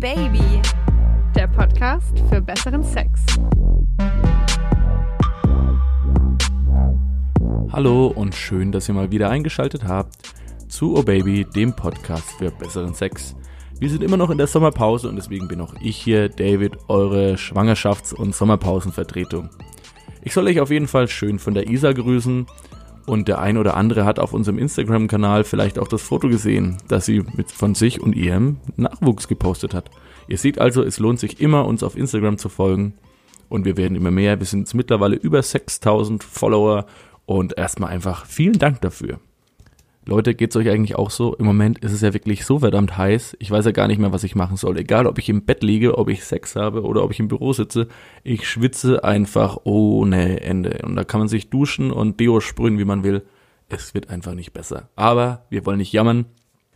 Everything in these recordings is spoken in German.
Baby. Der Podcast für besseren Sex. Hallo und schön, dass ihr mal wieder eingeschaltet habt zu Oh Baby, dem Podcast für besseren Sex. Wir sind immer noch in der Sommerpause und deswegen bin auch ich hier, David, eure Schwangerschafts- und Sommerpausenvertretung. Ich soll euch auf jeden Fall schön von der Isa grüßen und der ein oder andere hat auf unserem Instagram-Kanal vielleicht auch das Foto gesehen, das sie mit von sich und ihrem Nachwuchs gepostet hat. Ihr seht also, es lohnt sich immer, uns auf Instagram zu folgen. Und wir werden immer mehr. Wir sind jetzt mittlerweile über 6000 Follower. Und erstmal einfach vielen Dank dafür. Leute, geht's euch eigentlich auch so? Im Moment ist es ja wirklich so verdammt heiß. Ich weiß ja gar nicht mehr, was ich machen soll. Egal, ob ich im Bett liege, ob ich Sex habe oder ob ich im Büro sitze. Ich schwitze einfach ohne Ende. Und da kann man sich duschen und Deo sprühen, wie man will. Es wird einfach nicht besser. Aber wir wollen nicht jammern.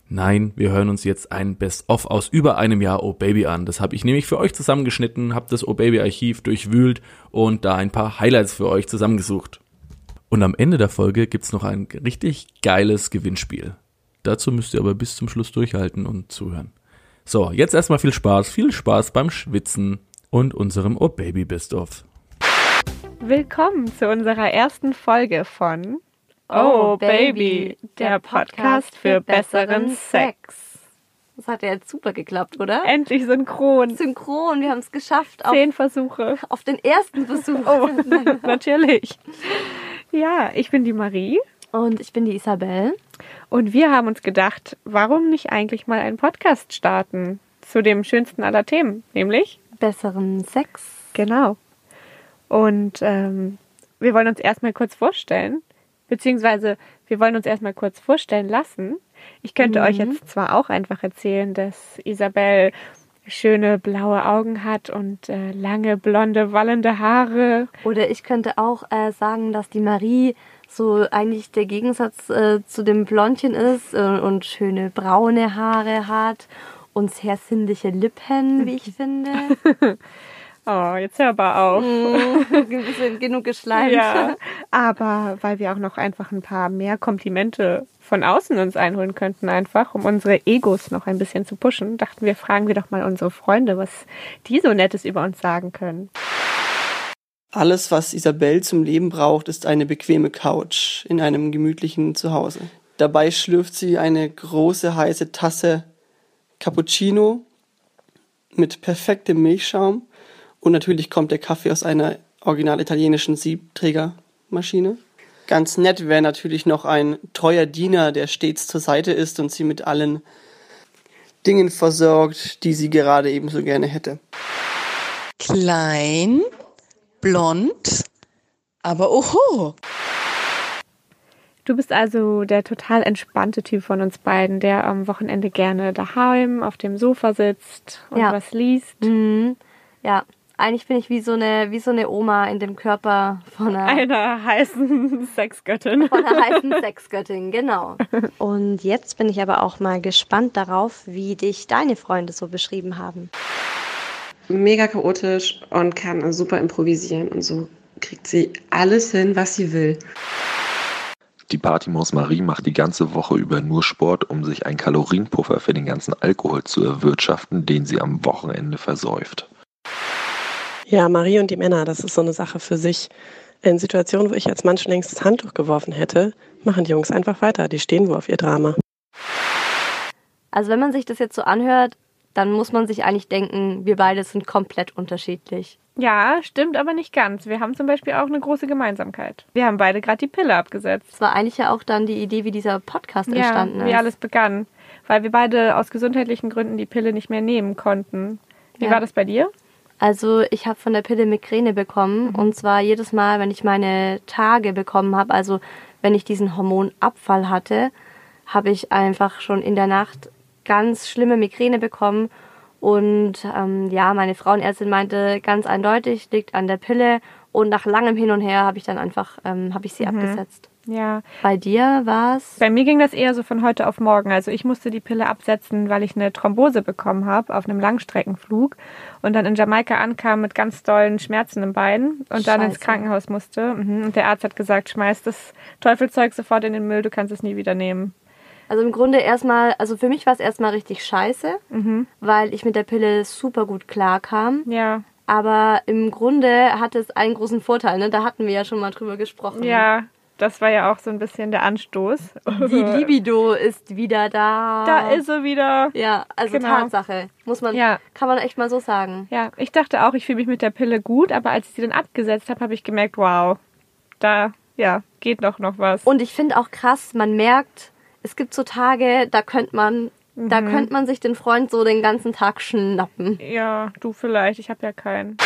Nein, wir hören uns jetzt ein Best-of aus über einem Jahr Oh Baby an. Das habe ich nämlich für euch zusammengeschnitten, habe das Oh Baby Archiv durchwühlt und da ein paar Highlights für euch zusammengesucht. Und am Ende der Folge gibt's noch ein richtig geiles Gewinnspiel. Dazu müsst ihr aber bis zum Schluss durchhalten und zuhören. So, jetzt erstmal viel Spaß, viel Spaß beim Schwitzen und unserem Oh Baby Best-of. Willkommen zu unserer ersten Folge von Oh Baby, der Podcast für besseren Sex. Das hat ja jetzt super geklappt, oder? Endlich synchron. Synchron, wir haben es geschafft. Auf, Zehn Versuche. auf den ersten Versuch. Oh, natürlich. Ja, ich bin die Marie Und ich bin die Isabel. und wir haben uns gedacht, warum nicht eigentlich mal einen Podcast starten zu dem schönsten aller Themen, nämlich Besseren Sex. Genau. Und ähm, wir wollen uns erstmal kurz vorstellen, beziehungsweise wir wollen uns erstmal kurz vorstellen lassen. Ich könnte euch jetzt zwar auch einfach erzählen, dass Isabel schöne blaue Augen hat und äh, lange blonde wallende Haare. Oder ich könnte auch äh, sagen, dass die Marie so eigentlich der Gegensatz äh, zu dem Blondchen ist äh, und schöne braune Haare hat und sehr sinnliche Lippen, wie ich finde. Oh, jetzt hör aber auf. Ein bisschen genug geschleimt. Ja, aber weil wir auch noch einfach ein paar mehr Komplimente von außen uns einholen könnten, einfach, um unsere Egos noch ein bisschen zu pushen, dachten wir, fragen wir doch mal unsere Freunde, was die so Nettes über uns sagen können. Alles, was Isabel zum Leben braucht, ist eine bequeme Couch in einem gemütlichen Zuhause. Dabei schlürft sie eine große heiße Tasse Cappuccino mit perfektem Milchschaum und natürlich kommt der Kaffee aus einer original italienischen Siebträgermaschine. Ganz nett wäre natürlich noch ein treuer Diener, der stets zur Seite ist und sie mit allen Dingen versorgt, die sie gerade ebenso gerne hätte. Klein, blond, aber oho. Du bist also der total entspannte Typ von uns beiden, der am Wochenende gerne daheim auf dem Sofa sitzt und Ja. was liest. Mhm. Ja, eigentlich bin ich wie so eine, wie so eine Oma in dem Körper von einer, Einer heißen Sexgöttin. von einer heißen Sexgöttin, genau. Und jetzt bin ich aber auch mal gespannt darauf, wie dich deine Freunde so beschrieben haben. mega chaotisch und kann super improvisieren und so kriegt sie alles hin, was sie will. Die Partymaus Marie macht die ganze Woche über nur Sport, um sich einen Kalorienpuffer für den ganzen Alkohol zu erwirtschaften, den sie am Wochenende versäuft. Ja, Marie und die Männer, das ist so eine Sache für sich. In Situationen, wo ich als Mann schon längst das Handtuch geworfen hätte, machen die Jungs einfach weiter. Die stehen wohl auf ihr Drama. Also wenn man sich das jetzt so anhört, dann muss man sich eigentlich denken, wir beide sind komplett unterschiedlich. Ja, stimmt aber nicht ganz. Wir haben zum Beispiel auch eine große Gemeinsamkeit. Wir haben beide gerade die Pille abgesetzt. Das war eigentlich ja auch dann die Idee, wie dieser Podcast entstanden ja, ist. wie alles begann. Weil wir beide aus gesundheitlichen Gründen die Pille nicht mehr nehmen konnten. Wie Ja. war das bei dir? Also ich habe von der Pille Migräne bekommen Mhm. und zwar jedes Mal, wenn ich meine Tage bekommen habe, also wenn ich diesen Hormonabfall hatte, habe ich einfach schon in der Nacht ganz schlimme Migräne bekommen und ähm, ja, meine Frauenärztin meinte ganz eindeutig, liegt an der Pille und nach langem Hin und Her habe ich dann einfach, ähm, habe ich sie abgesetzt. Ja, Bei dir war es? bei mir ging das eher so von heute auf morgen. Also ich musste die Pille absetzen, weil ich eine Thrombose bekommen habe auf einem Langstreckenflug und dann in Jamaika ankam mit ganz dollen Schmerzen im Bein und dann ins Scheiße. Krankenhaus musste. Mhm. Und der Arzt hat gesagt, schmeiß das Teufelzeug sofort in den Müll, du kannst es nie wieder nehmen. Also im Grunde erstmal, also für mich war es erstmal richtig scheiße, weil ich mit der Pille super gut klarkam. Ja. Aber im Grunde hatte es einen großen Vorteil, ne? Da hatten wir ja schon mal drüber gesprochen. Ja, das war ja auch so ein bisschen der Anstoß. Die Libido ist wieder da. Da ist sie wieder. Ja, also Genau. Tatsache. Muss man, Ja. kann man echt mal so sagen. Ja, ich dachte auch, ich fühle mich mit der Pille gut, aber als ich sie dann abgesetzt habe, habe ich gemerkt, wow, da, ja, geht doch noch was. Und ich finde auch krass, man merkt, es gibt so Tage, da könnte man, da Mhm. könnte man sich den Freund so den ganzen Tag schnappen. Ja, du vielleicht, ich habe ja keinen.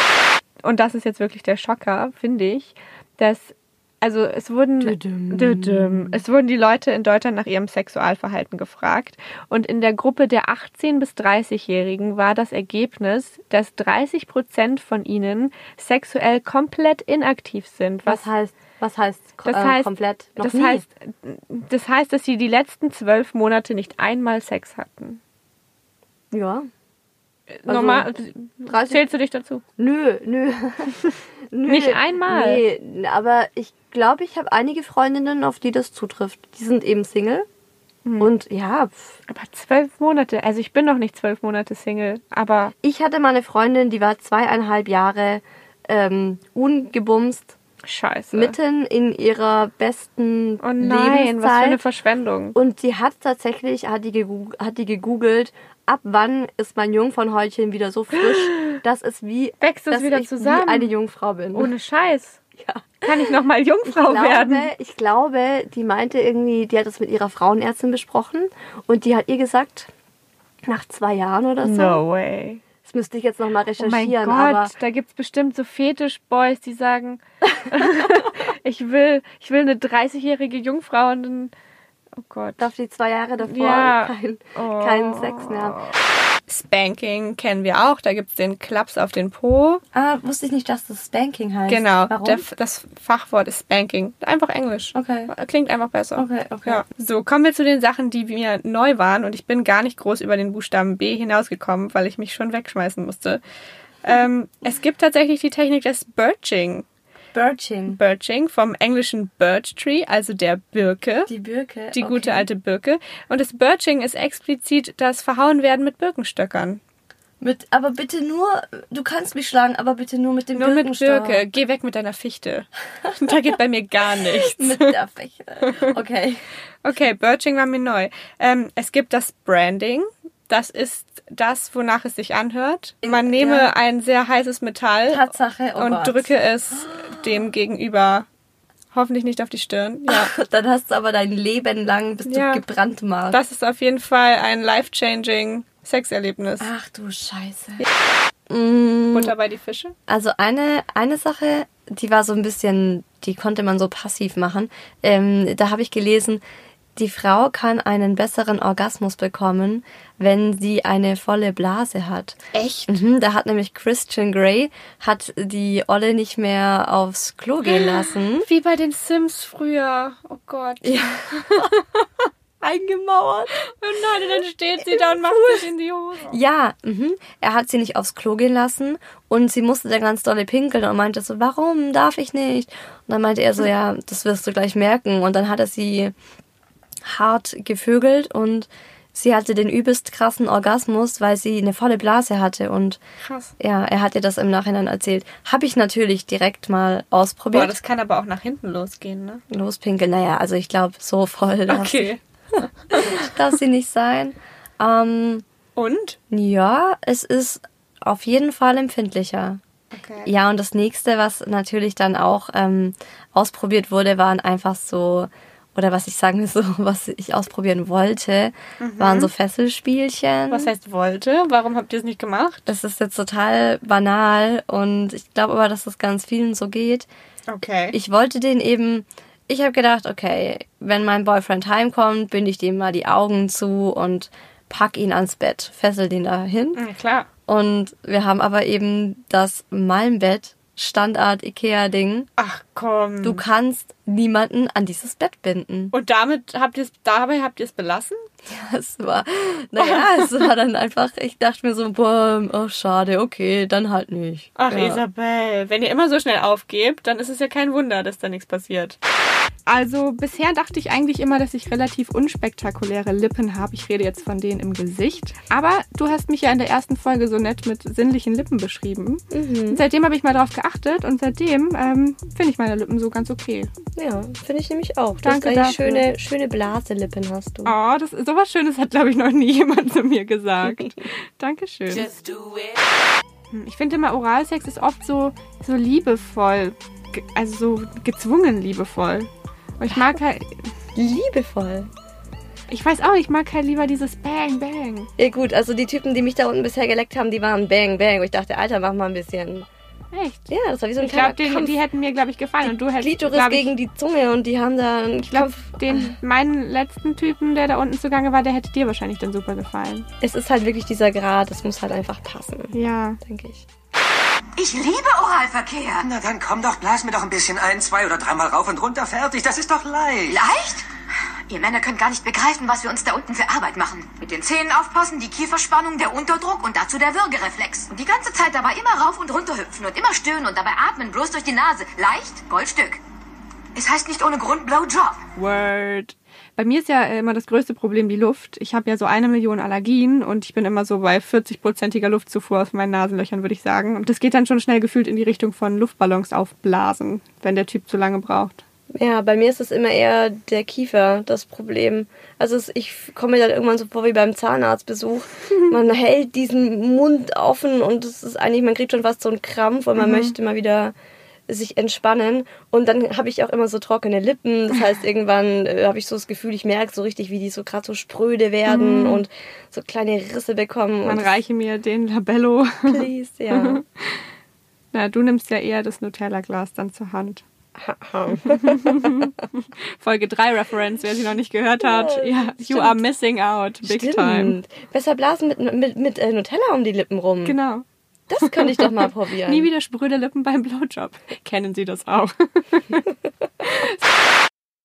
Und das ist jetzt wirklich der Schocker, finde ich, dass also es wurden Düdüm. es wurden die Leute in Deutschland nach ihrem Sexualverhalten gefragt und in der Gruppe der 18 bis 30-Jährigen war das Ergebnis, dass 30 Prozent von ihnen sexuell komplett inaktiv sind. Was heißt, was heißt, Das äh, heißt, komplett? Noch das nie. heißt, das heißt, dass sie die letzten zwölf Monate nicht einmal Sex hatten. ja. Normal, 30 zählst du dich dazu? Nö, nö. nö. Nicht einmal? Nee, aber ich glaube, ich habe einige Freundinnen, auf die das zutrifft. Die sind eben Single. Hm. Und ja, pf. Aber zwölf Monate, also ich bin noch nicht zwölf Monate Single, aber ich hatte mal eine Freundin, die war zweieinhalb Jahre ähm, ungebumst, scheiße. mitten in ihrer besten oh nein, was für Lebenszeit. eine Verschwendung. Und sie hat tatsächlich, hat die, hat die gegoogelt, ab wann ist mein Jungfrauenhäutchen wieder so frisch, dass es wie, Wächst es dass wieder ich zusammen? wie eine Jungfrau bin. Ohne Scheiß. Ja. Kann ich noch mal Ich Jungfrau glaube, werden? ich glaube, die meinte irgendwie, die hat das mit ihrer Frauenärztin besprochen und die hat ihr gesagt, nach zwei Jahren oder so. No way. Das müsste ich jetzt nochmal Oh mein recherchieren, Gott, aber da gibt's bestimmt so Fetisch-Boys, die sagen, ich will, ich will eine 30-jährige Jungfrau und dann, oh Gott. darf die zwei Jahre davor Ja. kein, Oh. keinen Sex mehr haben. Spanking kennen wir auch, da gibt's den Klaps auf den Po. Ah, wusste ich nicht, dass das Spanking heißt. Genau, Warum? der, das Fachwort ist Spanking. Einfach Englisch. Okay. Klingt einfach besser. Okay, okay. Ja. So, kommen wir zu den Sachen, die mir neu waren. Und ich bin gar nicht groß über den Buchstaben B hinausgekommen, weil ich mich schon wegschmeißen musste. Ähm, es gibt tatsächlich die Technik des Birching. Birching. Birching vom englischen Birch Tree, also der Birke. Die Birke. Die okay. gute alte Birke. Und das Birching ist explizit das Verhauenwerden mit Birkenstöckern. Mit, aber bitte nur, du kannst mich schlagen, aber bitte nur mit dem Nur mit. Birke. Geh weg mit deiner Fichte. da geht bei mir gar nichts. Mit der Fächte. Okay. Okay, Birching war mir neu. Ähm, es gibt das Branding. Das ist das, wonach es sich anhört. Man nehme Ja. ein sehr heißes Metall Tatsache, oh und Gott. drücke es dem gegenüber hoffentlich nicht auf die Stirn. Ja, Dann hast du aber dein Leben lang bist Ja. du gebrandmarkt. das ist auf jeden Fall ein life-changing Sexerlebnis. Ach du Scheiße. Mm, Butter bei die Fische. Also eine, eine Sache, die war so ein bisschen, die konnte man so passiv machen. Ähm, da habe ich gelesen, die Frau kann einen besseren Orgasmus bekommen, wenn sie eine volle Blase hat. Echt? Mhm, da hat nämlich Christian Grey hat die Olle nicht mehr aufs Klo gehen lassen. Wie bei den Sims früher. Oh Gott. Ja. Eingemauert. Oh nein, und dann steht sie da und macht sich in die Hose. Ja, mhm. er hat sie nicht aufs Klo gehen lassen und sie musste dann ganz dolle pinkeln und meinte so, warum darf ich nicht? Und dann meinte er so, ja, das wirst du gleich merken. Und dann hat er sie hart gevögelt und sie hatte den übelst krassen Orgasmus, weil sie eine volle Blase hatte und Krass. ja, er hat ihr das im Nachhinein erzählt. Habe ich natürlich direkt mal ausprobiert. Boah, das kann aber auch nach hinten losgehen, ne? Lospinkeln, naja, also ich glaube, so voll darf, Okay. darf sie nicht sein. Ähm, Und? ja, es ist auf jeden Fall empfindlicher. Okay. Ja, und das nächste, was natürlich dann auch ähm, ausprobiert wurde, waren einfach so, oder was ich sagen will, so, was ich ausprobieren wollte, waren so Fesselspielchen. Mhm. Was heißt wollte? Warum habt ihr es nicht gemacht? das ist jetzt total banal und ich glaube aber, dass das ganz vielen so geht. Okay. Ich wollte den eben, ich habe gedacht, okay, wenn mein Boyfriend heimkommt, binde ich dem mal die Augen zu und pack ihn ans Bett, fessel den dahin. Ja, klar. Und wir haben aber eben das Malmbett, Standard Ikea-Ding. Ach komm. Du kannst niemanden an dieses Bett binden. Und damit habt ihr es, dabei habt ihr es belassen? Es war, naja, es war dann einfach, ich dachte mir so, boah, oh schade, okay, dann halt nicht. Ach, ja. Isabel, wenn ihr immer so schnell aufgebt, dann ist es ja kein Wunder, dass da nichts passiert. Also bisher dachte ich eigentlich immer, dass ich relativ unspektakuläre Lippen habe. Ich rede jetzt von denen im Gesicht. Aber du hast mich ja in der ersten Folge so nett mit sinnlichen Lippen beschrieben. Mhm. Seitdem habe ich mal drauf geachtet und seitdem ähm, finde ich meine Lippen so ganz okay. Ja, finde ich nämlich auch. Du Danke hast dafür. schöne, schöne Blaselippen hast du. Oh, das, sowas Schönes hat, glaube ich, noch nie jemand zu mir gesagt. Dankeschön. Hm, Ich finde immer, Oralsex ist oft so, so liebevoll. Also so gezwungen liebevoll. Und ich mag halt, Liebevoll. ich weiß auch, ich mag halt lieber dieses Bang, Bang. Ja gut, also die Typen, die mich da unten bisher geleckt haben, die waren bang, bang. Und ich dachte, Alter, mach mal ein bisschen. Echt? Ja, das war wie so ein Ich glaube, kleiner die, Kampf. die hätten mir, glaube ich, gefallen. Und du hättest, Klitoris glaub ich, gegen die Zunge und die haben da einen Ich Kampf. den meinen letzten Typen, der da unten zugange war, der hätte dir wahrscheinlich dann super gefallen. Es ist halt wirklich dieser Grad, es muss halt einfach passen, Ja. denke ich. Ich liebe Oralverkehr. Na dann komm doch, blas mir doch ein bisschen ein, zwei oder dreimal rauf und runter, fertig. Das ist doch leicht. Leicht? Ihr Männer könnt gar nicht begreifen, was wir uns da unten für Arbeit machen. Mit den Zähnen aufpassen, die Kieferspannung, der Unterdruck und dazu der Würgereflex. Und die ganze Zeit dabei immer rauf und runter hüpfen und immer stöhnen und dabei atmen, bloß durch die Nase. Leicht, Goldstück. Es heißt nicht ohne Grund Blowjob. Word. Bei mir ist ja immer das größte Problem die Luft. Ich habe ja so eine Million Allergien und ich bin immer so bei 40-prozentiger Luftzufuhr aus meinen Nasenlöchern, würde ich sagen. Und das geht dann schon schnell gefühlt in die Richtung von Luftballons aufblasen, wenn der Typ zu lange braucht. Ja, bei mir ist es immer eher der Kiefer das Problem. Also es, ich komme mir dann irgendwann so vor wie beim Zahnarztbesuch. Man hält diesen Mund offen und es ist eigentlich, man kriegt schon fast so einen Krampf und man Mhm. möchte mal wieder sich entspannen. Und dann habe ich auch immer so trockene Lippen. Das heißt, irgendwann äh, habe ich so das Gefühl, ich merke so richtig, wie die so gerade so spröde werden Mhm. und so kleine Risse bekommen. Man reiche mir den Labello. Please, ja. Na, du nimmst ja eher das Nutella-Glas dann zur Hand. Folge 3 Reference, wer sie noch nicht gehört hat. Ja, Ja, you stimmt. are missing out, big Stimmt. time. Besser blasen mit, mit, mit äh, Nutella um die Lippen rum. Genau. Das könnte ich doch mal probieren. Nie wieder spröde Lippen beim Blowjob. Kennen Sie das auch?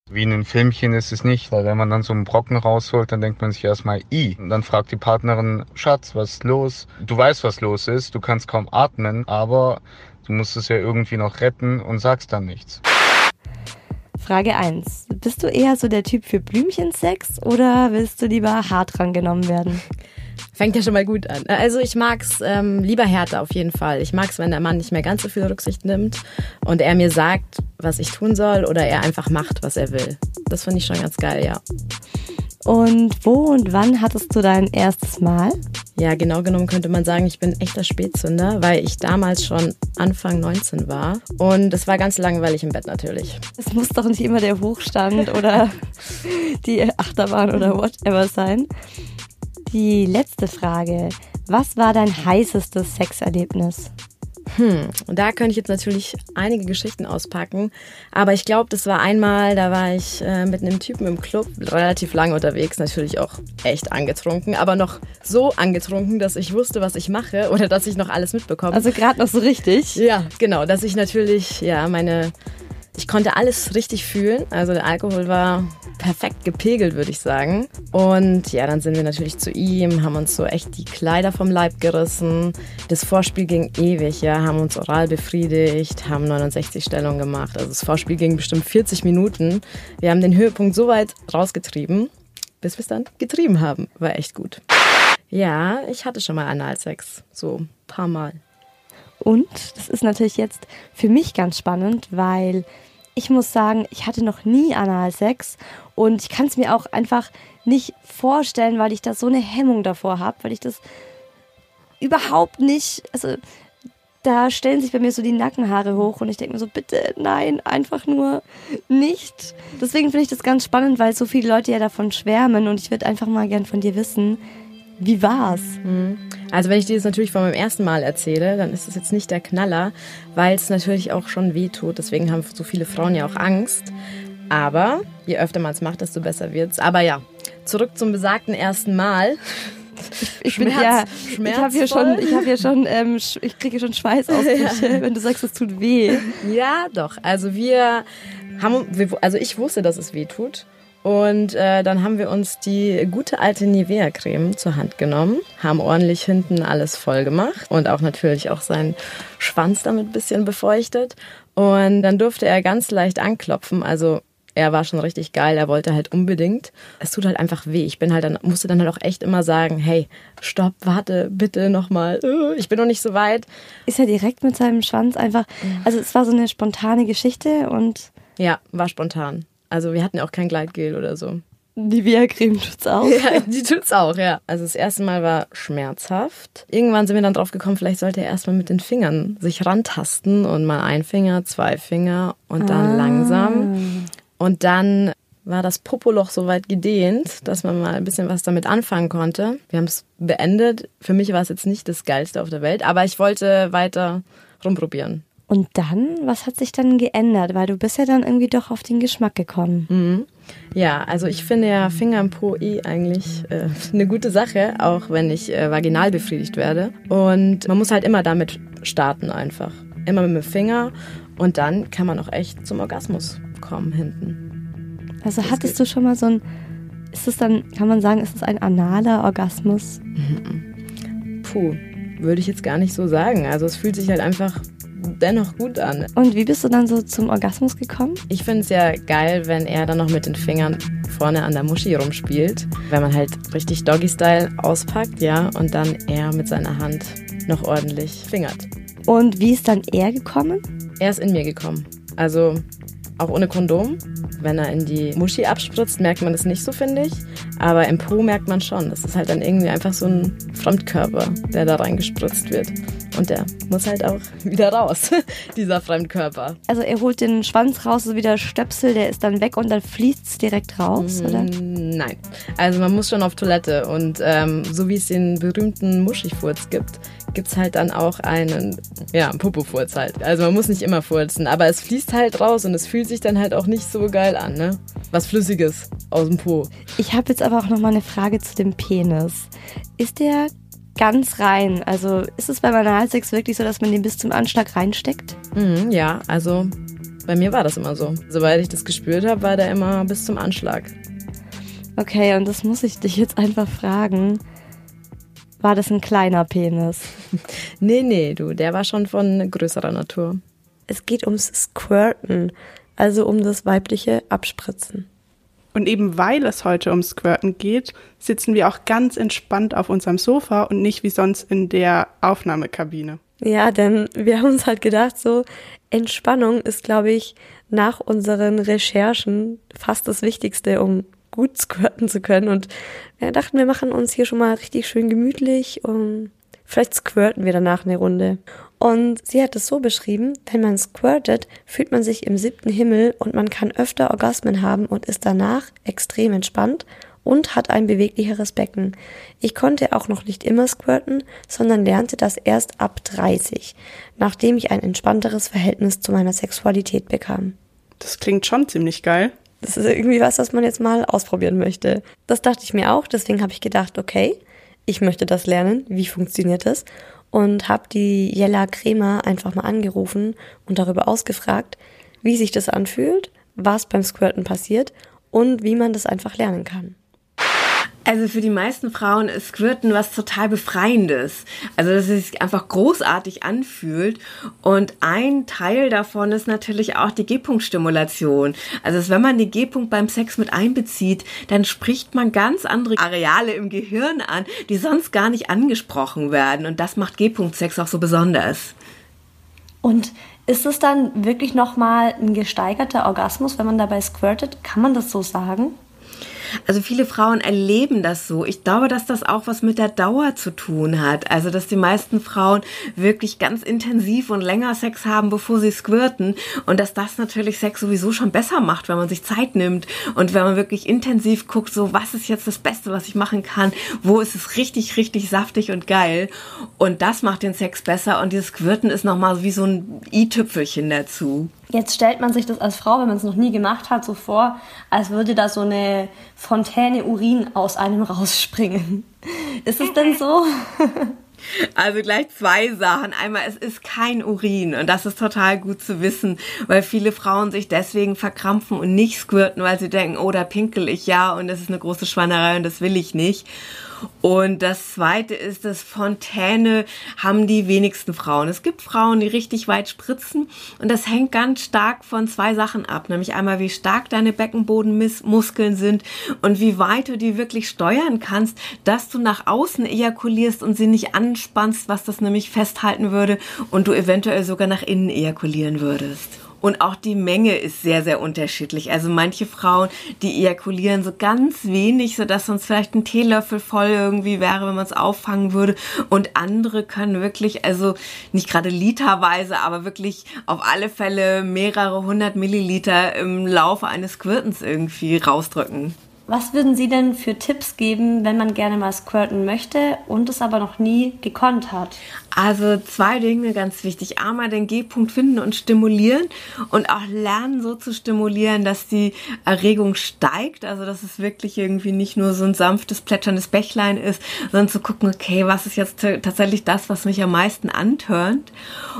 Wie in einem Filmchen ist es nicht, weil wenn man dann so einen Brocken rausholt, dann denkt man sich erstmal, i. Und dann fragt die Partnerin, Schatz, was ist los? Du weißt, was los ist, du kannst kaum atmen, aber du musst es ja irgendwie noch retten und sagst dann nichts. Frage 1. Bist du eher so der Typ für Blümchensex oder willst du lieber hart drangenommen werden? Fängt ja schon mal gut an. Also ich mag's ähm, lieber härter auf jeden Fall. Ich mag's, wenn der Mann nicht mehr ganz so viel Rücksicht nimmt und er mir sagt, was ich tun soll oder er einfach macht, was er will. Das finde ich schon ganz geil, ja. Und wo und wann hattest du dein erstes Mal? Ja, genau genommen könnte man sagen, ich bin echter Spätzünder, weil ich damals schon Anfang 19 war. Und es war ganz langweilig im Bett natürlich. Es muss doch nicht immer der Hochstand oder die Achterbahn oder whatever sein. Die letzte Frage. Was war dein heißestes Sexerlebnis? Hm, und da könnte ich jetzt natürlich einige Geschichten auspacken. Aber ich glaube, das war einmal, da war ich äh, mit einem Typen im Club, relativ lange unterwegs, natürlich auch echt angetrunken, aber noch so angetrunken, dass ich wusste, was ich mache oder dass ich noch alles mitbekomme. Also gerade noch so richtig? Ja, genau, dass ich natürlich, ja, meine, ich konnte alles richtig fühlen. Also der Alkohol war perfekt gepegelt, würde ich sagen. Und ja, dann sind wir natürlich zu ihm, haben uns so echt die Kleider vom Leib gerissen. Das Vorspiel ging ewig, ja, haben uns oral befriedigt, haben 69 Stellungen gemacht. Also das Vorspiel ging bestimmt 40 Minuten. Wir haben den Höhepunkt so weit rausgetrieben, bis wir es dann getrieben haben. War echt gut. Ja, ich hatte schon mal Analsex. So ein paar Mal. Und das ist natürlich jetzt für mich ganz spannend, weil ich muss sagen, ich hatte noch nie Analsex und ich kann es mir auch einfach nicht vorstellen, weil ich da so eine Hemmung davor habe, weil ich das überhaupt nicht, also da stellen sich bei mir so die Nackenhaare hoch und ich denke mir so, bitte, nein, einfach nur nicht. Deswegen finde ich das ganz spannend, weil so viele Leute ja davon schwärmen und ich würde einfach mal gern von dir wissen, wie war's? Also wenn ich dir das natürlich von meinem ersten Mal erzähle, dann ist es jetzt nicht der Knaller, weil es natürlich auch schon weh tut. Deswegen haben so viele Frauen ja auch Angst. Aber je öfter man es macht, desto besser wird's. Aber ja, zurück zum besagten ersten Mal. Ich bin ja, ich habe hier schon, ich habe hier schon, ähm, ich kriege schon Schweißausbrüche, wenn du sagst, es tut weh. Ja, doch. Also wir haben, also ich wusste, dass es weh tut. Und äh, dann haben wir uns die gute alte Nivea-Creme zur Hand genommen, haben ordentlich hinten alles voll gemacht und auch natürlich auch seinen Schwanz damit ein bisschen befeuchtet. Und dann durfte er ganz leicht anklopfen. Also er war schon richtig geil, er wollte halt unbedingt. Es tut halt einfach weh. Ich bin halt dann, musste dann halt auch echt immer sagen, hey, stopp, warte, bitte nochmal. Äh, ich bin noch nicht so weit. Ist er direkt mit seinem Schwanz einfach, also es war so eine spontane Geschichte und. Ja, war spontan. Also wir hatten auch kein Gleitgel oder so. Die Via-Creme tut's auch. Ja, die tut's auch, ja. Also das erste Mal war schmerzhaft. Irgendwann sind wir dann drauf gekommen, vielleicht sollte er erstmal mit den Fingern sich rantasten und mal ein Finger, zwei Finger und dann Ah. langsam. Und dann war das Popoloch so weit gedehnt, dass man mal ein bisschen was damit anfangen konnte. Wir haben es beendet. Für mich war es jetzt nicht das Geilste auf der Welt, aber ich wollte weiter rumprobieren. Und dann, was hat sich dann geändert? Weil du bist ja dann irgendwie doch auf den Geschmack gekommen. Mhm. Ja, also ich finde ja Finger im Po eh eigentlich äh, eine gute Sache, auch wenn ich äh, vaginal befriedigt werde. Und man muss halt immer damit starten einfach. Immer mit dem Finger und dann kann man auch echt zum Orgasmus kommen hinten. Also hattest du schon mal so ein, ist es dann, kann man sagen, ist es ein analer Orgasmus? Puh, würde ich jetzt gar nicht so sagen. Also es fühlt sich halt einfach dennoch gut an. Und wie bist du dann so zum Orgasmus gekommen? Ich finde es ja geil, wenn er dann noch mit den Fingern vorne an der Muschi rumspielt. Wenn man halt richtig Doggy-Style auspackt, ja, und dann er mit seiner Hand noch ordentlich fingert. Und wie ist dann er gekommen? Er ist in mir gekommen. Also auch ohne Kondom. Wenn er in die Muschi abspritzt, merkt man das nicht so, finde ich. Aber im Po merkt man schon. Das ist halt dann irgendwie einfach so ein Fremdkörper, der da reingespritzt wird. Und der muss halt auch wieder raus, dieser Fremdkörper. Also er holt den Schwanz raus, so wie der Stöpsel, der ist dann weg und dann fließt es direkt raus, Mhm, oder? Nein. Also man muss schon auf Toilette. Und ähm, so wie es den berühmten Muschifurz gibt, gibt es halt dann auch einen, ja, Popofurz halt. Also man muss nicht immer furzen, aber es fließt halt raus und es fühlt sich dann halt auch nicht so geil an, ne? Was Flüssiges aus dem Po. Ich habe jetzt aber auch noch mal eine Frage zu dem Penis. Ist der ganz rein? Also ist es beim Analsex wirklich so, dass man den bis zum Anschlag reinsteckt? Mhm, ja, also bei mir war das immer so. Sobald ich das gespürt habe, war der immer bis zum Anschlag. Okay, und das muss ich dich jetzt einfach fragen. War das ein kleiner Penis? Nee, nee, du, der war schon von größerer Natur. Es geht ums Squirten, also um das weibliche Abspritzen. Und eben weil es heute ums Squirten geht, sitzen wir auch ganz entspannt auf unserem Sofa und nicht wie sonst in der Aufnahmekabine. Ja, denn wir haben uns halt gedacht, so Entspannung ist, glaube ich, nach unseren Recherchen fast das Wichtigste, um gut squirten zu können. Und wir dachten, wir machen uns hier schon mal richtig schön gemütlich und vielleicht squirten wir danach eine Runde. Und sie hat es so beschrieben, wenn man squirtet, fühlt man sich im siebten Himmel und man kann öfter Orgasmen haben und ist danach extrem entspannt und hat ein beweglicheres Becken. Ich konnte auch noch nicht immer squirten, sondern lernte das erst ab 30, nachdem ich ein entspannteres Verhältnis zu meiner Sexualität bekam. Das klingt schon ziemlich geil. Das ist irgendwie was, was man jetzt mal ausprobieren möchte. Das dachte ich mir auch, deswegen habe ich gedacht, okay, ich möchte das lernen, wie funktioniert das? Und habe die Jella Kremer einfach mal angerufen und darüber ausgefragt, wie sich das anfühlt, was beim Squirten passiert und wie man das einfach lernen kann. Also für die meisten Frauen ist Squirten was total Befreiendes. Also dass es sich einfach großartig anfühlt. Und ein Teil davon ist natürlich auch die G-Punkt-Stimulation. Also wenn man den G-Punkt beim Sex mit einbezieht, dann spricht man ganz andere Areale im Gehirn an, die sonst gar nicht angesprochen werden. Und das macht G-Punkt-Sex auch so besonders. Und ist es dann wirklich nochmal ein gesteigerter Orgasmus, wenn man dabei squirtet? Kann man das so sagen? Also viele Frauen erleben das so. Ich glaube, dass das auch was mit der Dauer zu tun hat. Also, dass die meisten Frauen wirklich ganz intensiv und länger Sex haben, bevor sie squirten. Und dass das natürlich Sex sowieso schon besser macht, wenn man sich Zeit nimmt und wenn man wirklich intensiv guckt, so was ist jetzt das Beste, was ich machen kann? Wo ist es richtig, richtig saftig und geil? Und das macht den Sex besser. Und dieses Squirten ist nochmal wie so ein i-Tüpfelchen dazu. Jetzt stellt man sich das als Frau, wenn man es noch nie gemacht hat, so vor, als würde da so eine Fontäne Urin aus einem rausspringen. Ist es denn so? Also gleich zwei Sachen. Einmal, es ist kein Urin und das ist total gut zu wissen, weil viele Frauen sich deswegen verkrampfen und nicht squirten, weil sie denken, oh, da pinkel ich ja und das ist eine große Schwannerei und das will ich nicht. Und das zweite ist, dass Fontäne haben die wenigsten Frauen. Es gibt Frauen, die richtig weit spritzen und das hängt ganz stark von zwei Sachen ab. Nämlich einmal, wie stark deine Beckenbodenmuskeln sind und wie weit du die wirklich steuern kannst, dass du nach außen ejakulierst und sie nicht anspannst, was das nämlich festhalten würde und du eventuell sogar nach innen ejakulieren würdest. Und auch die Menge ist sehr, sehr unterschiedlich. Also manche Frauen, die ejakulieren so ganz wenig, sodass sonst vielleicht ein Teelöffel voll irgendwie wäre, wenn man es auffangen würde. Und andere können wirklich, also nicht gerade literweise, aber wirklich auf alle Fälle mehrere hundert Milliliter im Laufe eines Quirtens irgendwie rausdrücken. Was würden Sie denn für Tipps geben, wenn man gerne mal squirten möchte und es aber noch nie gekonnt hat? Also zwei Dinge ganz wichtig. Einmal den G-Punkt finden und stimulieren und auch lernen so zu stimulieren, dass die Erregung steigt. Also dass es wirklich irgendwie nicht nur so ein sanftes plätscherndes Bächlein ist, sondern zu gucken, okay, was ist jetzt tatsächlich das, was mich am meisten antörnt.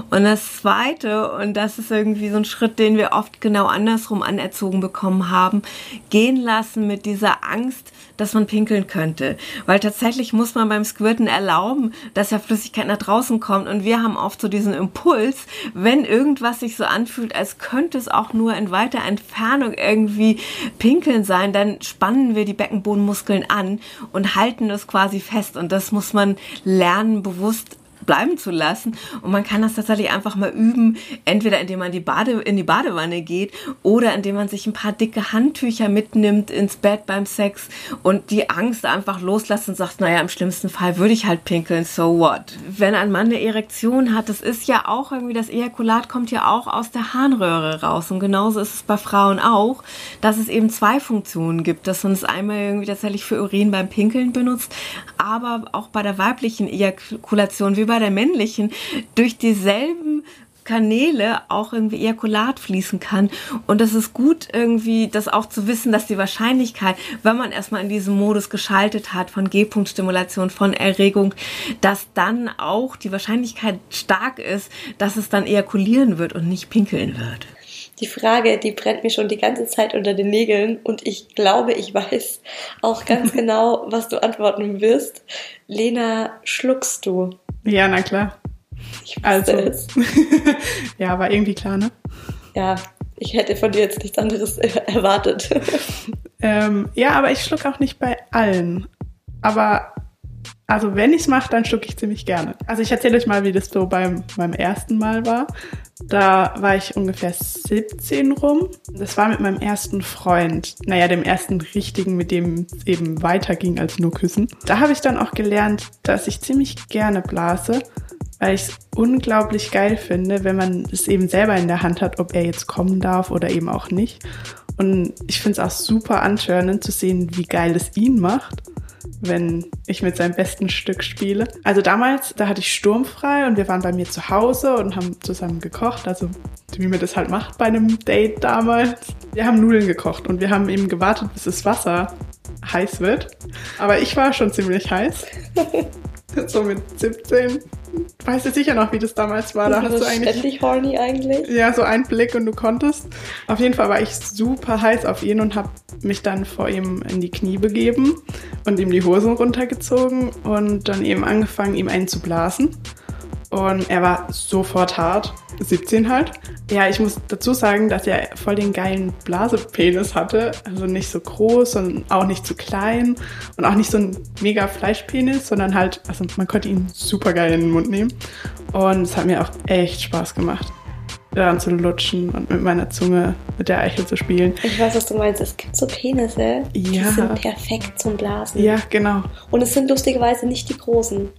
Und das Zweite, und das ist irgendwie so ein Schritt, den wir oft genau andersrum anerzogen bekommen haben, gehen lassen mit dieser Angst, dass man pinkeln könnte. Weil tatsächlich muss man beim Squirten erlauben, dass ja Flüssigkeit nach draußen kommt. Und wir haben oft so diesen Impuls, wenn irgendwas sich so anfühlt, als könnte es auch nur in weiter Entfernung irgendwie pinkeln sein, dann spannen wir die Beckenbodenmuskeln an und halten das quasi fest. Und das muss man lernen, bewusst bleiben zu lassen. Und man kann das tatsächlich einfach mal üben, entweder indem man die Bade, in die Badewanne geht oder indem man sich ein paar dicke Handtücher mitnimmt ins Bett beim Sex und die Angst einfach loslässt und sagt, naja, im schlimmsten Fall würde ich halt pinkeln, so what? Wenn ein Mann eine Erektion hat, das ist ja auch irgendwie, das Ejakulat kommt ja auch aus der Harnröhre raus. Und genauso ist es bei Frauen auch, dass es eben zwei Funktionen gibt, dass man es einmal irgendwie tatsächlich für Urin beim Pinkeln benutzt, aber auch bei der weiblichen Ejakulation, wie bei der männlichen, durch dieselben Kanäle auch irgendwie Ejakulat fließen kann. Und das ist gut irgendwie, das auch zu wissen, dass die Wahrscheinlichkeit, wenn man erstmal in diesem Modus geschaltet hat von G-Punkt-Stimulation, von Erregung, dass dann auch die Wahrscheinlichkeit stark ist, dass es dann ejakulieren wird und nicht pinkeln wird. Die Frage, die brennt mir schon die ganze Zeit unter den Nägeln und ich glaube, ich weiß auch ganz genau, was du antworten wirst. Lena, schluckst du? Ja, na klar. also, ja, war irgendwie klar, ne? Ja, ich hätte von dir jetzt nichts anderes erwartet. ähm, ja, aber ich schluck auch nicht bei allen. Aber also wenn ich es mache, dann schlucke ich ziemlich gerne. Also ich erzähle euch mal, wie das so beim, beim ersten Mal war. Da war ich ungefähr 17 rum. Das war mit meinem ersten Freund. Naja, dem ersten richtigen, mit dem es eben weiterging als nur küssen. Da habe ich dann auch gelernt, dass ich ziemlich gerne blase, weil ich es unglaublich geil finde, wenn man es eben selber in der Hand hat, ob er jetzt kommen darf oder eben auch nicht. Und ich finde es auch super antörnend zu sehen, wie geil es ihn macht wenn ich mit seinem besten Stück spiele. Also damals, da hatte ich sturmfrei und wir waren bei mir zu Hause und haben zusammen gekocht, also wie man das halt macht bei einem Date damals. Wir haben Nudeln gekocht und wir haben eben gewartet, bis das Wasser heiß wird. Aber ich war schon ziemlich heiß. so mit 17 weißt du sicher noch, wie das damals war. Da hast du eigentlich ständig horny eigentlich. Ja, so ein Blick und du konntest. Auf jeden Fall war ich super heiß auf ihn und habe mich dann vor ihm in die Knie begeben und ihm die Hosen runtergezogen und dann eben angefangen, ihm einen zu blasen. Und er war sofort hart. 17 halt. Ja, ich muss dazu sagen, dass er voll den geilen Blasepenis hatte. Also nicht so groß und auch nicht zu klein und auch nicht so ein mega Fleischpenis, sondern halt, also man konnte ihn super geil in den Mund nehmen. Und es hat mir auch echt Spaß gemacht, daran zu lutschen und mit meiner Zunge mit der Eichel zu spielen. Ich weiß, was du meinst. Es gibt so Penisse, die Ja. sind perfekt zum Blasen. Ja, genau. Und es sind lustigerweise nicht die großen.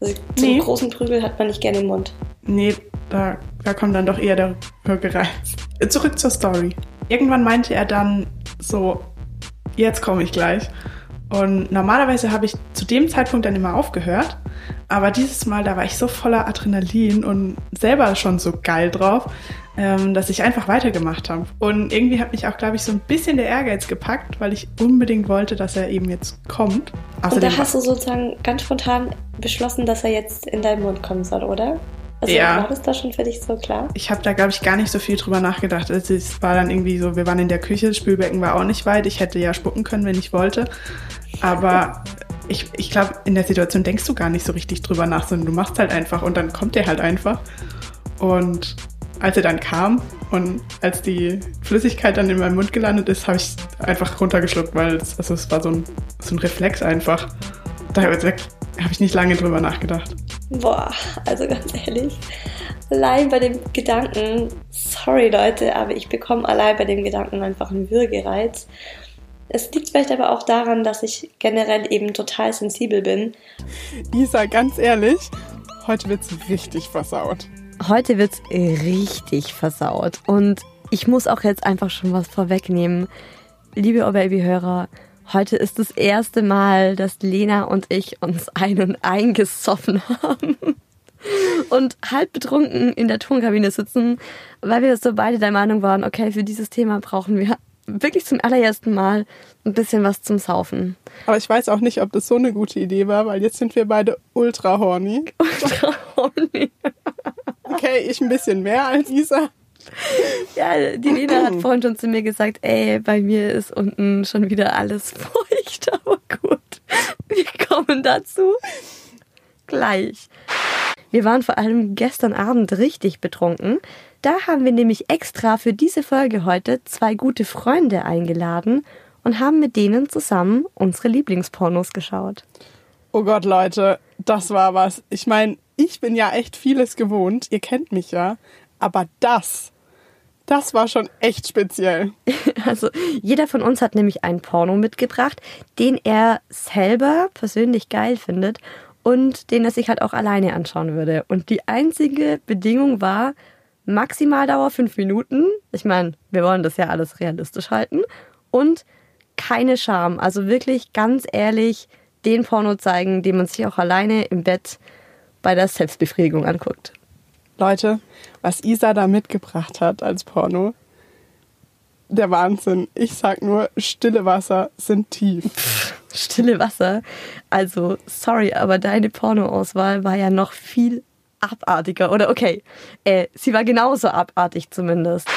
Also so Nee. großen Prügel hat man nicht gerne im Mund. Nee, da, da kommt dann doch eher der Würgereiz. Zurück zur Story. Irgendwann meinte er dann so, jetzt komme ich gleich. Und normalerweise habe ich zu dem Zeitpunkt dann immer aufgehört. Aber dieses Mal, da war ich so voller Adrenalin und selber schon so geil drauf, ähm, dass ich einfach weitergemacht habe. Und irgendwie hat mich auch, glaube ich, so ein bisschen der Ehrgeiz gepackt, weil ich unbedingt wollte, dass er eben jetzt kommt. Und da hast du sozusagen ganz spontan beschlossen, dass er jetzt in deinen Mund kommen soll, oder? Also Ja. war das da schon für dich so klar? Ich habe da, glaube ich, gar nicht so viel drüber nachgedacht. Also Es war dann irgendwie so, wir waren in der Küche, das Spülbecken war auch nicht weit. Ich hätte ja spucken können, wenn ich wollte. Aber ich, ich glaube, in der Situation denkst du gar nicht so richtig drüber nach, sondern du machst halt einfach und dann kommt der halt einfach. Und als er dann kam und als die Flüssigkeit dann in meinem Mund gelandet ist, habe ich einfach runtergeschluckt, weil es, also es war so ein, so ein Reflex einfach. Da habe ich nicht lange drüber nachgedacht. Boah, also ganz ehrlich, allein bei dem Gedanken, sorry Leute, aber ich bekomme allein bei dem Gedanken einfach einen Würgereiz. Es liegt vielleicht aber auch daran, dass ich generell eben total sensibel bin. Isa, ganz ehrlich, heute wird's richtig versaut. Heute wird's richtig versaut. Und ich muss auch jetzt einfach schon was vorwegnehmen. Liebe Oh Baby-Hörer, heute ist das erste Mal, dass Lena und ich uns ein- und eingesoffen haben. Und halb betrunken in der Tonkabine sitzen, weil wir so beide der Meinung waren, okay, für dieses Thema brauchen wir wirklich zum allerersten Mal ein bisschen was zum Saufen. Aber ich weiß auch nicht, ob das so eine gute Idee war, weil jetzt sind wir beide ultra horny. Ultra horny. Okay, ich ein bisschen mehr als Isa. Ja, die Lena hat vorhin schon zu mir gesagt, ey, bei mir ist unten schon wieder alles feucht, aber gut. Wir kommen dazu gleich. Wir waren vor allem gestern Abend richtig betrunken. Da haben wir nämlich extra für diese Folge heute zwei gute Freunde eingeladen und haben mit denen zusammen unsere Lieblingspornos geschaut. Oh Gott, Leute, das war was. Ich meine, ich bin ja echt vieles gewohnt. Ihr kennt mich ja. Aber das, das war schon echt speziell. Also jeder von uns hat nämlich einen Porno mitgebracht, den er selber persönlich geil findet und den er sich halt auch alleine anschauen würde. Und die einzige Bedingung war Maximaldauer fünf Minuten. Ich meine, wir wollen das ja alles realistisch halten. Und keine Scham. Also wirklich ganz ehrlich den Porno zeigen, den man sich auch alleine im Bett bei der Selbstbefriedigung anguckt. Leute, was Isa da mitgebracht hat als Porno, der Wahnsinn. Ich sag nur, stille Wasser sind tief. Stille Wasser. Also, sorry, aber deine Pornoauswahl war ja noch viel abartiger. Oder okay, äh, sie war genauso abartig zumindest.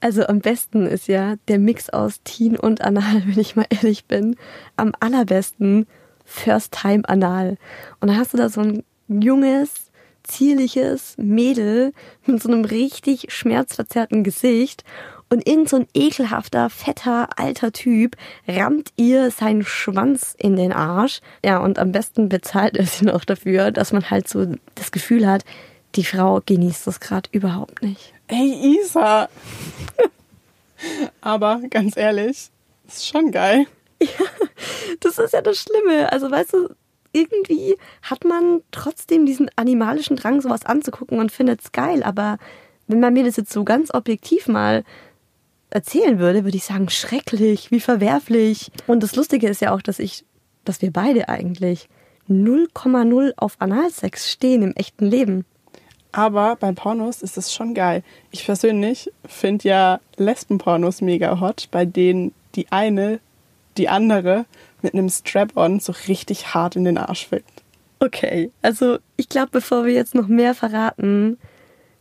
Also am besten ist ja der Mix aus Teen und Anal, wenn ich mal ehrlich bin. Am allerbesten First Time Anal. Und dann hast du da so ein junges, zierliches Mädel mit so einem richtig schmerzverzerrten Gesicht und irgend so ein ekelhafter, fetter, alter Typ rammt ihr seinen Schwanz in den Arsch. Ja, und am besten bezahlt er sie noch dafür, dass man halt so das Gefühl hat, die Frau genießt das gerade überhaupt nicht. Ey, Isa! Aber ganz ehrlich, ist schon geil. Das ist ja das Schlimme. Also, weißt du, irgendwie hat man trotzdem diesen animalischen Drang, sowas anzugucken und findet es geil. Aber wenn man mir das jetzt so ganz objektiv mal erzählen würde, würde ich sagen, schrecklich, wie verwerflich. Und das Lustige ist ja auch, dass ich, dass wir beide eigentlich 0,0 auf Analsex stehen im echten Leben. Aber bei Pornos ist es schon geil. Ich persönlich finde ja Lesbenpornos mega hot, bei denen die eine die andere mit einem Strap-on so richtig hart in den Arsch fickt. Okay, also ich glaube, bevor wir jetzt noch mehr verraten,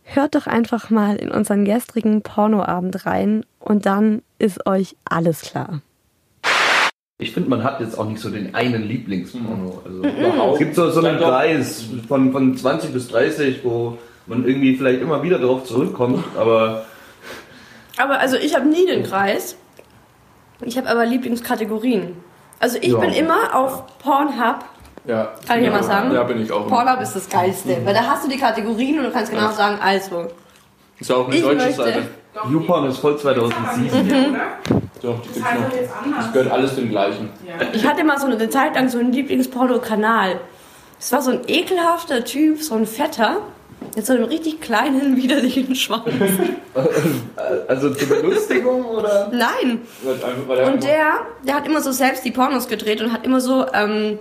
hört doch einfach mal in unseren gestrigen Pornoabend rein und dann ist euch alles klar. Ich finde, man hat jetzt auch nicht so den einen Lieblingsporno. Also, Mhm. Es gibt so, so einen. Kreis von, von 20 bis 30, wo man irgendwie vielleicht immer wieder darauf zurückkommt, aber Aber also ich habe nie den Kreis. Ich habe aber Lieblingskategorien. Also ich Ja. bin immer auf Pornhub. Ja. Kann ich ja mal sagen. Ja, bin ich auch. Pornhub ist das Geilste, weil da hast du die Kategorien und du kannst genau Ja. sagen, also. Ist ja auch eine Ich deutsche möchte- Seite. YouPorn ist voll 2007. Mhm. Doch, die gibt's noch. Das gehört alles dem gleichen. Ich hatte mal so eine Zeit lang so einen Lieblingsporno-Kanal. Es war so ein ekelhafter Typ, so ein Fetter, mit so einem richtig kleinen, widerlichen Schwanz. Also zur Belustigung oder? Nein. Und der, der hat immer so selbst die Pornos gedreht und hat immer so ähm,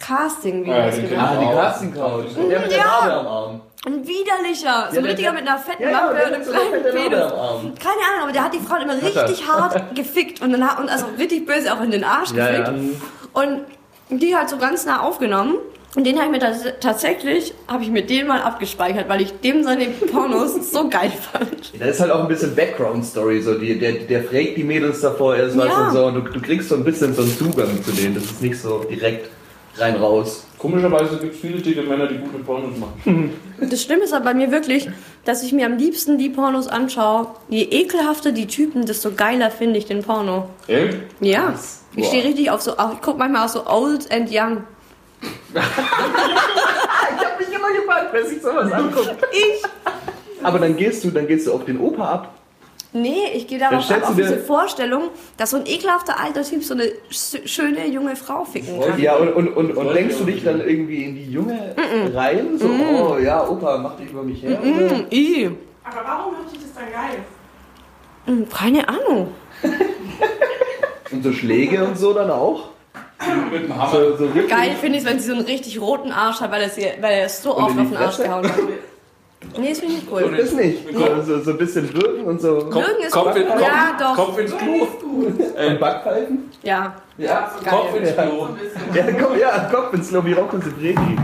Casting Ja, Videos gemacht. Ah, die Casting Couch. Der mit der Ja. Nadel am Arm. Ein widerlicher. So Ja, ein richtiger mit einer fetten Ja, ja, Lampe und einem kleinen Narbe Penis. am Arm. Keine Ahnung, aber der hat die Frauen immer richtig hart gefickt und dann hat, und also richtig böse auch in den Arsch Ja, gefickt. ja. Und die halt so ganz nah aufgenommen. Und den habe ich mir tats tatsächlich, habe ich mir den mal abgespeichert, weil ich dem seine Pornos so geil fand. Da ist halt auch ein bisschen Background-Story, so die, der, der fragt die Mädels davor erst was Ja. und so und du, du kriegst so ein bisschen so einen Zugang zu denen. Das ist nicht so direkt rein raus. Komischerweise gibt es viele dicke Männer, die gute Pornos machen. Das Schlimme ist aber bei mir wirklich, dass ich mir am liebsten die Pornos anschaue. Je ekelhafter die Typen, desto geiler finde ich den Porno. Echt? Ja. Ich stehe richtig auf so, ich gucke manchmal auch so Old and Young. Ich hab mich immer gefragt, wer sich sowas anguckt. Ich? Aber dann gehst du, dann gehst du auf den Opa ab. Nee, ich gehe darauf ab, auf diese Vorstellung, dass so ein ekelhafter alter Typ so eine sch- schöne junge Frau ficken kann. Ja, und, und, und, und denkst du dich dann irgendwie in die Junge Mhm. rein? So, Mhm. oh ja, Opa, mach dich über mich her. I. Aber warum finde ich das dann geil? Hm, Keine Ahnung. Und so Schläge und so dann auch? Mit dem Hammer. So, so Geil finde ich, wenn sie so einen richtig roten Arsch hat, weil er, sie, weil er es so Und oft auf den Arsch gehauen hat. Nee, das finde ich nicht cool. So, das nicht. So, so, so ein bisschen würgen und so. Würgen ist Kopf in- Kopf- Ja, doch. Kopf ins Klo. Äh, Backpfeifen? Ja. Ja. Kopf ins Klo. Ja, komm, ja, Kopf ins Klo, wie Rocco Sibredi.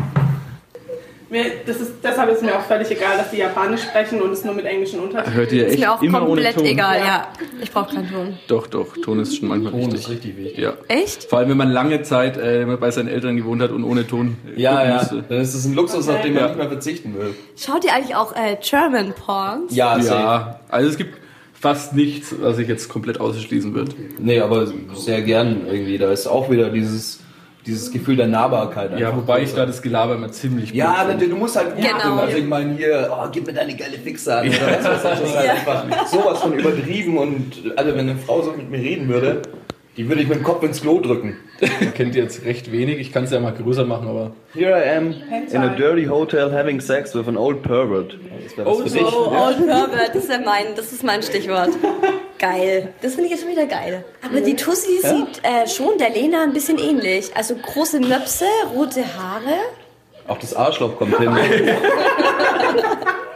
Mir, das ist, deshalb ist mir auch völlig egal, dass die Japanisch sprechen und es nur mit englischen Untertiteln Hört ihr Ist echt mir auch immer ohne komplett Ton? egal, ja. Ich brauche keinen Ton. Doch, doch, Ton ist schon manchmal Ton wichtig. ist richtig wichtig. Ja. Echt? Vor allem, wenn man lange Zeit äh, bei seinen Eltern gewohnt hat und ohne Ton. Ja, gucken ja. musste. Dann ist es ein Luxus, auf den man Ja. nicht mehr verzichten will. Schaut ihr eigentlich auch äh, German Porns? Ja, ja. Also es gibt fast nichts, was ich jetzt komplett ausschließen würde. Nee, aber sehr gern irgendwie. Da ist auch wieder dieses, dieses Gefühl der Nahbarkeit. Ja, wobei ich da das Gelaber immer ziemlich Ja, blöd du, musst halt gut Genau. Also ich meine hier, oh, gib mir deine geile Fixe an. Oder was ist halt einfach sowas von übertrieben und also wenn eine Frau so mit mir reden würde, die würde ich mit dem Kopf ins Klo drücken. Man kennt jetzt recht wenig. Ich kann es ja mal größer machen, aber. Here I am in a dirty hotel having sex with an old pervert. Das für dich. Oh, Old Pervert, das ist ja mein, das ist mein Stichwort. Geil. Das finde ich jetzt schon wieder geil. Aber die Tussi Ja? sieht äh, schon der Lena ein bisschen ähnlich. Also große Möpse, rote Haare. Auch das Arschloch kommt hin.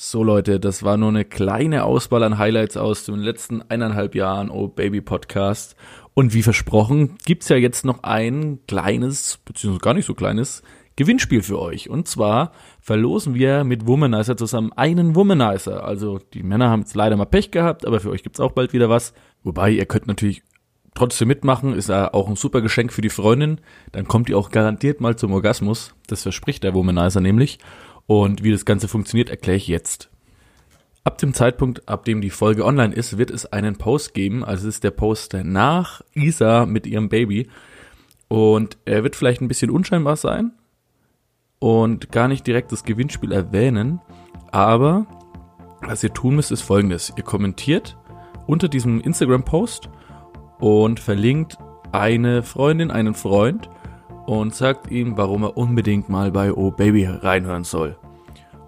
So Leute, das war nur eine kleine Auswahl an Highlights aus den letzten eineinhalb Jahren Oh Baby Podcast. Und wie versprochen, gibt's ja jetzt noch ein kleines, beziehungsweise gar nicht so kleines, Gewinnspiel für euch. Und zwar verlosen wir mit Womanizer zusammen einen Womanizer. Also die Männer haben jetzt leider mal Pech gehabt, aber für euch gibt's auch bald wieder was. Wobei, ihr könnt natürlich trotzdem mitmachen, ist ja auch ein super Geschenk für die Freundin. Dann kommt ihr auch garantiert mal zum Orgasmus. Das verspricht der Womanizer nämlich. Und wie das Ganze funktioniert, erkläre ich jetzt. Ab dem Zeitpunkt, ab dem die Folge online ist, wird es einen Post geben. Also es ist der Post nach Isa mit ihrem Baby. Und er wird vielleicht ein bisschen unscheinbar sein und gar nicht direkt das Gewinnspiel erwähnen. Aber was ihr tun müsst, ist folgendes. Ihr kommentiert unter diesem Instagram-Post und verlinkt eine Freundin, einen Freund und sagt ihm, warum er unbedingt mal bei Oh Baby reinhören soll.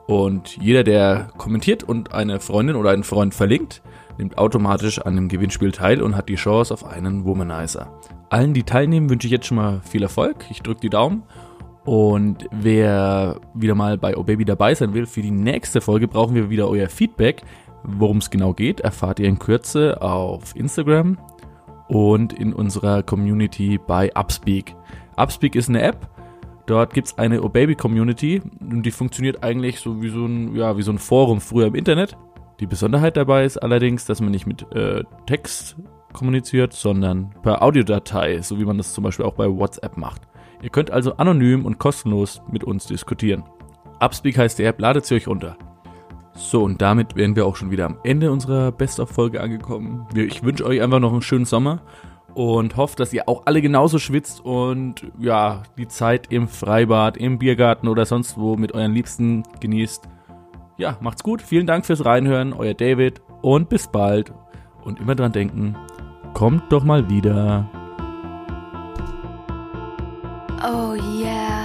Und jeder, der kommentiert und eine Freundin oder einen Freund verlinkt, nimmt automatisch an dem Gewinnspiel teil und hat die Chance auf einen Womanizer. Allen, die teilnehmen, wünsche ich jetzt schon mal viel Erfolg. Ich drücke die Daumen. Und wer wieder mal bei Oh Baby dabei sein will, für die nächste Folge brauchen wir wieder euer Feedback. Worum es genau geht, erfahrt ihr in Kürze auf Instagram und in unserer Community bei Upspeak. Upspeak ist eine App. Dort gibt's eine O-Baby-Community und die funktioniert eigentlich so wie so ein, ja, wie so ein Forum früher im Internet. Die Besonderheit dabei ist allerdings, dass man nicht mit äh, Text kommuniziert, sondern per Audiodatei, so wie man das zum Beispiel auch bei WhatsApp macht. Ihr könnt also anonym und kostenlos mit uns diskutieren. Upspeak heißt die App, ladet sie euch runter. So, und damit wären wir auch schon wieder am Ende unserer Best-of-Folge angekommen. Ich wünsche euch einfach noch einen schönen Sommer und hoffe, dass ihr auch alle genauso schwitzt und ja, die Zeit im Freibad, im Biergarten oder sonst wo mit euren Liebsten genießt. Ja, macht's gut. Vielen Dank fürs Reinhören. Euer David und bis bald. Und immer dran denken, kommt doch mal wieder. Oh yeah.